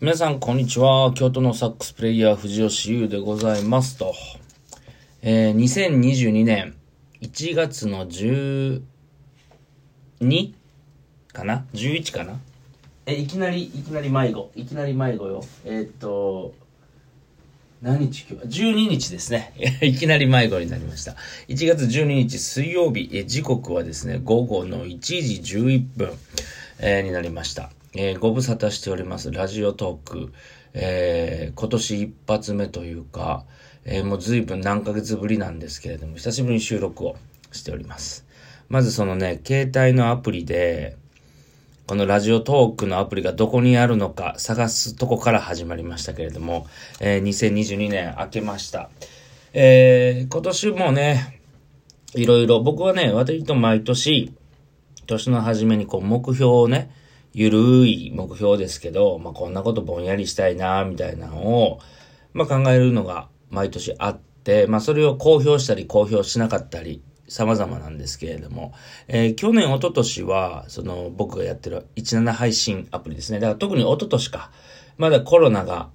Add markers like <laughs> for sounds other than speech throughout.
皆さん、こんにちは。京都のサックスプレイヤー、藤吉優でございますと。えー、2022年1月の12かな ?11 かな？え、いきなり、いきなり迷子。いきなり迷子よ。えー、っと、何日今日 ?12 日ですね。<laughs> いきなり迷子になりました。1月12日水曜日、え時刻はですね、午後の1時11分、えー、になりました。えー、ご無沙汰しております、ラジオトーク。えー、今年一発目というか、えー、もう随分何ヶ月ぶりなんですけれども、久しぶりに収録をしております。まずそのね、携帯のアプリで、このラジオトークのアプリがどこにあるのか探すとこから始まりましたけれども、えー、2022年明けました。えー、今年もね、いろいろ、僕はね、割と毎年、年の初めにこう目標をね、ゆるい目標ですけど、まあ、こんなことぼんやりしたいな、みたいなのを、まあ、考えるのが毎年あって、まあ、それを公表したり公表しなかったり、様々なんですけれども、えー、去年、一昨年は、その、僕がやってる17配信アプリですね。だから特に一昨年か、まだコロナが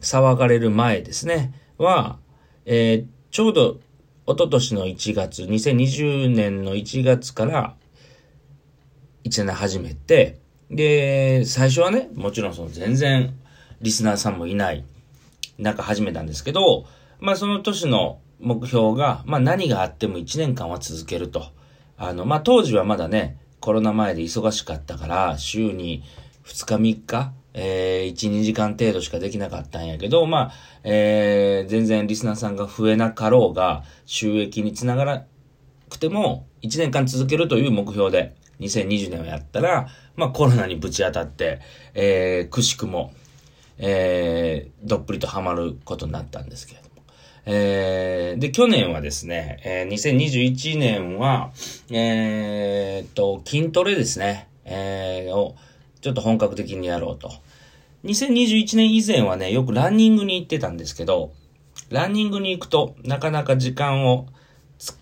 騒がれる前ですね、は、えー、ちょうど、一昨年の1月、2020年の1月から、17始めて、で、最初はね、もちろんその全然リスナーさんもいない中始めたんですけど、まあその年の目標が、まあ何があっても1年間は続けると。あの、まあ当時はまだね、コロナ前で忙しかったから、週に2日3日、えー、1、2時間程度しかできなかったんやけど、まあ、えー、全然リスナーさんが増えなかろうが、収益につながらなくても、1年間続けるという目標で、2020年をやったら、まあコロナにぶち当たって、えー、くしくも、えー、どっぷりとハマることになったんですけれども。えー、で、去年はですね、えー、2021年は、えー、と、筋トレですね、えー、を、ちょっと本格的にやろうと。2021年以前はね、よくランニングに行ってたんですけど、ランニングに行くと、なかなか時間を、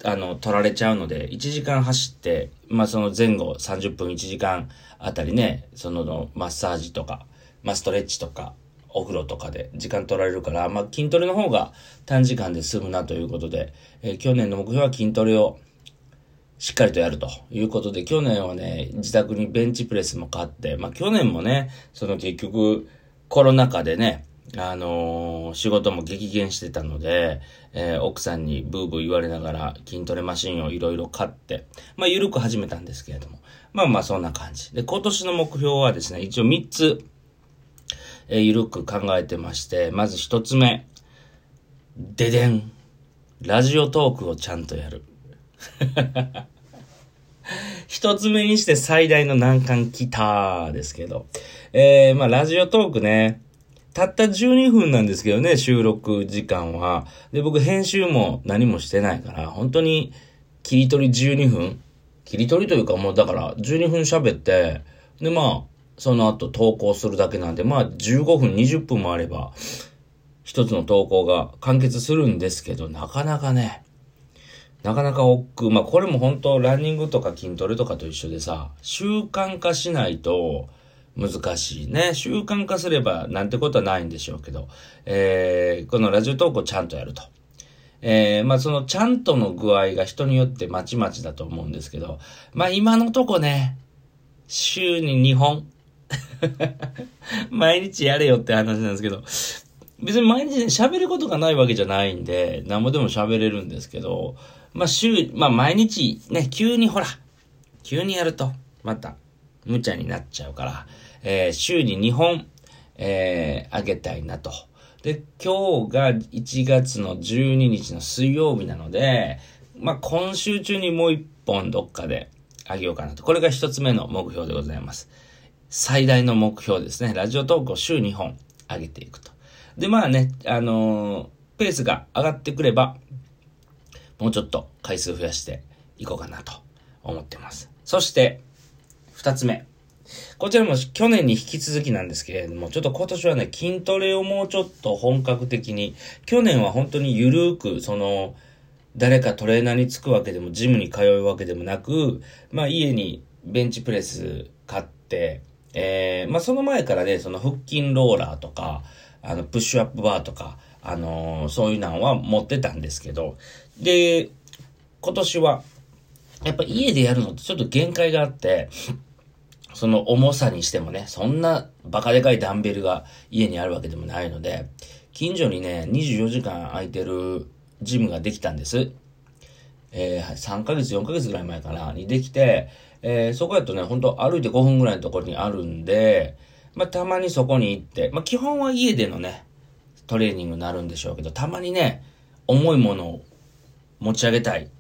あの、取られちゃうので、1時間走って、まあ、その前後30分1時間あたりね、その、マッサージとか、まあ、ストレッチとか、お風呂とかで時間取られるから、まあ、筋トレの方が短時間で済むなということで、えー、去年の目標は筋トレをしっかりとやるということで、去年はね、自宅にベンチプレスも買って、まあ、去年もね、その結局、コロナ禍でね、あのー、仕事も激減してたので、えー、奥さんにブーブー言われながら筋トレマシンをいろいろ買って、まあ、ゆるく始めたんですけれども。まあまあ、そんな感じ。で、今年の目標はですね、一応3つ、えー、ゆるく考えてまして、まず1つ目。ででん。ラジオトークをちゃんとやる。<laughs> 一つ目にして最大の難関来たですけど。えー、まあ、ラジオトークね。たった12分なんですけどね、収録時間は。で、僕編集も何もしてないから、本当に切り取り12分？切り取りというかもうだから12分喋って、でまあ、その後投稿するだけなんで、まあ15分、20分もあれば、一つの投稿が完結するんですけど、なかなかね、なかなか億劫。まあこれも本当ランニングとか筋トレとかと一緒でさ、習慣化しないと、難しいね。習慣化すればなんてことはないんでしょうけど、えー、このラジオトークをちゃんとやると。えー、まあそのちゃんとの具合が人によってまちまちだと思うんですけど、まあ今のとこね、週に2本。<laughs> 毎日やれよって話なんですけど、別に毎日ね、喋ることがないわけじゃないんで、何もでも喋れるんですけど、まあ週、まあ毎日ね、急にほら、急にやると、また、無茶になっちゃうから、えー、週に2本、えー、あげたいなと。で、今日が1月の12日の水曜日なので、まあ、今週中にもう1本どっかであげようかなと。これが1つ目の目標でございます。最大の目標ですね。ラジオトークを週2本上げていくと。で、まあね、あのー、ペースが上がってくれば、もうちょっと回数増やしていこうかなと思ってます。そして、二つ目。こちらも去年に引き続きなんですけれども、ちょっと今年はね、筋トレをもうちょっと本格的に、去年は本当にゆるーく、その、誰かトレーナーにつくわけでも、ジムに通うわけでもなく、まあ家にベンチプレス買って、えー、まあ、その前からね、その腹筋ローラーとか、あの、プッシュアップバーとか、あのー、そういうのは持ってたんですけど、で、今年は、やっぱ家でやるのってちょっと限界があって、その重さにしてもね、そんなバカでかいダンベルが家にあるわけでもないので、近所にね、24時間空いてるジムができたんです。えー、3ヶ月、4ヶ月ぐらい前かな、にできて、えー、そこやとね、ほんと歩いて5分ぐらいのところにあるんで、まあ、たまにそこに行って、まあ、基本は家でのね、トレーニングになるんでしょうけど、たまにね、重いものを持ち上げたい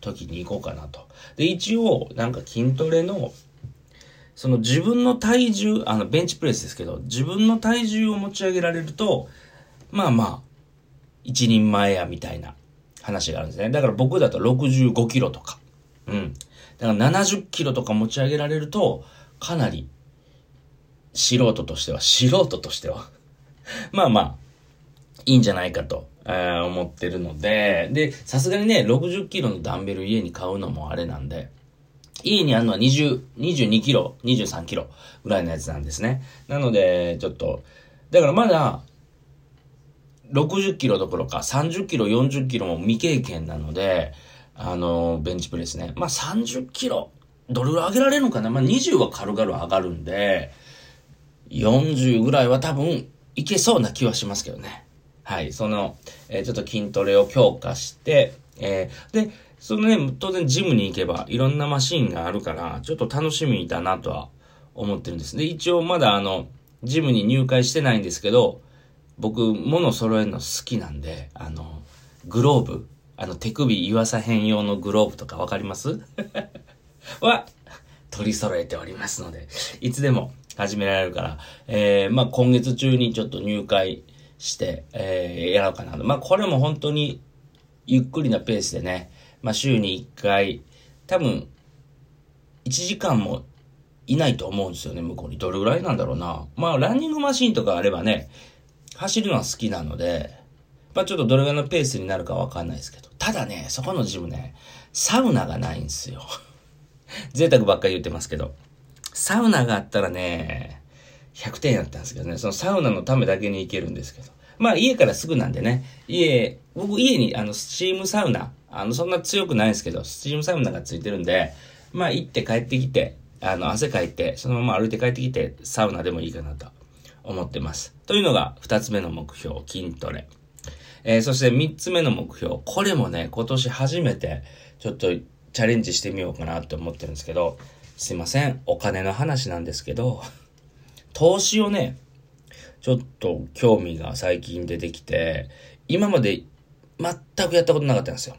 時に行こうかなと。で、一応、なんか筋トレの、その自分の体重、あの、ベンチプレスですけど、自分の体重を持ち上げられると、まあまあ、一人前や、みたいな話があるんですね。だから僕だと65キロとか、うん。だから70キロとか持ち上げられると、かなり、素人としては、素人としては <laughs> まあまあ、いいんじゃないかと、えー、思ってるので、で、さすがにね、60キロのダンベル家に買うのもあれなんで、家にあるのは20、22キロ、23キロぐらいのやつなんですね。なので、ちょっと、だからまだ、60キロどころか30キロ、40キロも未経験なので、あの、ベンチプレスね。まあ、30キロ、どれぐらい上げられるのかな？まあ、20は軽々上がるんで、40ぐらいは多分いけそうな気はしますけどね。はい。その、えー、ちょっと筋トレを強化して、えー、で、そのね、当然ジムに行けばいろんなマシンがあるから、ちょっと楽しみだなとは思ってるんです。で、一応まだあの、ジムに入会してないんですけど、僕、物揃えるの好きなんで、あの、グローブあの、手首岩佐編用のグローブとかわかります？<laughs> は、取り揃えておりますので、いつでも始められるから、えー、まあ、今月中にちょっと入会して、えー、やろうかなと。まあ、これも本当に、ゆっくりなペースでね、まあ、週に1回、多分、1時間もいないと思うんですよね、向こうに。どれぐらいなんだろうな。まあ、ランニングマシンとかあればね、走るのは好きなので、まあちょっとどれぐらいのペースになるかわかんないですけど。ただね、そこのジムね、サウナがないんですよ。<laughs> 贅沢ばっかり言ってますけど。サウナがあったらね、100点やったんですけどね、そのサウナのためだけに行けるんですけど。まあ家からすぐなんでね、家、僕家にあのスチームサウナ、あのそんな強くないですけど、スチームサウナがついてるんで、まあ行って帰ってきて、あの汗かいて、そのまま歩いて帰ってきて、サウナでもいいかなと思ってます。というのが二つ目の目標、筋トレ。えー、そして3つ目の目標。これもね、今年初めて、ちょっとチャレンジしてみようかなって思ってるんですけど、すいません。お金の話なんですけど、投資をね、ちょっと興味が最近出てきて、今まで全くやったことなかったんですよ。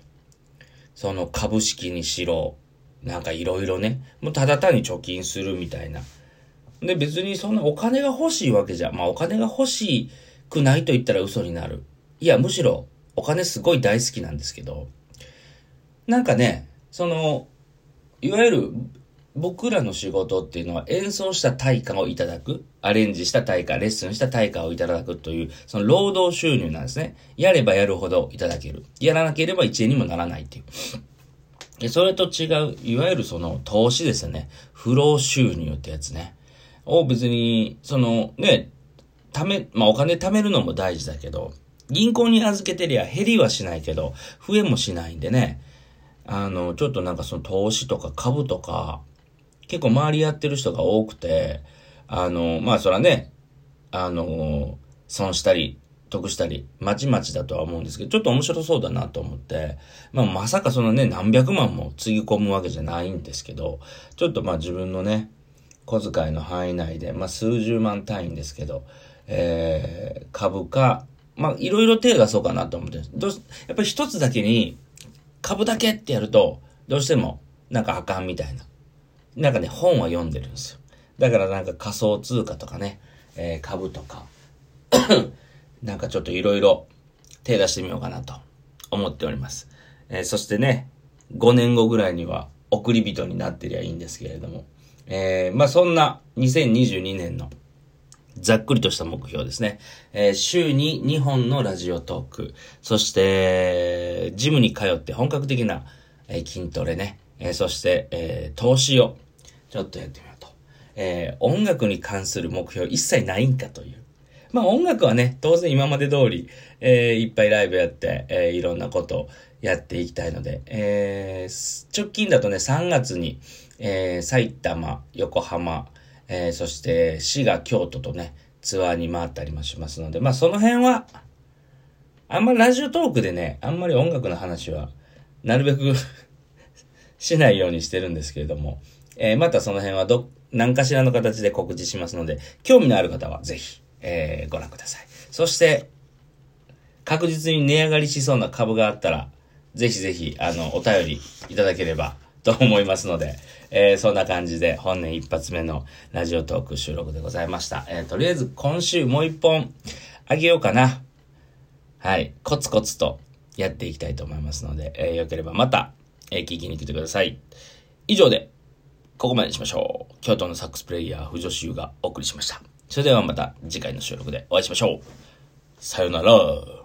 その株式にしろ、なんかいろいろね、もうただ単に貯金するみたいな。で、別にそんなお金が欲しいわけじゃ、まあお金が欲しくないと言ったら嘘になる。いや、むしろお金すごい大好きなんですけど、なんかね、その、いわゆる僕らの仕事っていうのは演奏した対価をいただく、アレンジした対価、レッスンした対価をいただくという、その労働収入なんですね。やればやるほどいただける。やらなければ1円にもならないっていう。それと違う、いわゆるその投資ですよね。不労収入ってやつね。を別に、そのね、ため、まあお金貯めるのも大事だけど、銀行に預けてりゃ減りはしないけど、増えもしないんでね、あの、ちょっとなんかその投資とか株とか、結構周りやってる人が多くて、あの、まあそらね、あの、損したり、得したり、まちまちだとは思うんですけど、ちょっと面白そうだなと思って、まあまさかそのね、何百万もつぎ込むわけじゃないんですけど、ちょっとまあ自分のね、小遣いの範囲内で、まあ数十万単位ですけど、えー、株価、まあ、いろいろ手出そうかなと思ってどうやっぱり一つだけに、株だけってやると、どうしても、なんかあかんみたいな。なんかね、本は読んでるんですよ。だからなんか仮想通貨とかね、えー、株とか、<coughs> なんかちょっといろいろ手出してみようかなと思っております。えー、そしてね、5年後ぐらいには送り人になってりゃいいんですけれども、えー、まあそんな2022年のざっくりとした目標ですね。えー、週に2本のラジオトーク。そして、ジムに通って本格的な、えー、筋トレね。えー、そして、え投資をちょっとやってみようと、えー、音楽に関する目標一切ないんかという。まあ音楽はね、当然今まで通り、えー、いっぱいライブやって、えー、いろんなことをやっていきたいので、えー、直近だとね、3月に、えー、埼玉、横浜、えー、そして滋賀、京都とね、ツアーに回ったりもしますので、まあその辺は、あんまラジオトークでね、あんまり音楽の話は、なるべく <laughs> しないようにしてるんですけれども、えー、またその辺はど、何かしらの形で告知しますので、興味のある方はぜひ、えー、ご覧ください。そして、確実に値上がりしそうな株があったら、ぜひぜひ、あの、お便りいただければと思いますので、えー、そんな感じで本年一発目のラジオトーク収録でございました。えー、とりあえず今週もう一本あげようかな。はい。コツコツとやっていきたいと思いますので、えー、よければまた、えー、聞きに来てください。以上で、ここまでにしましょう。京都のサックスプレイヤー、藤吉優がお送りしました。それではまた次回の収録でお会いしましょう。さよなら。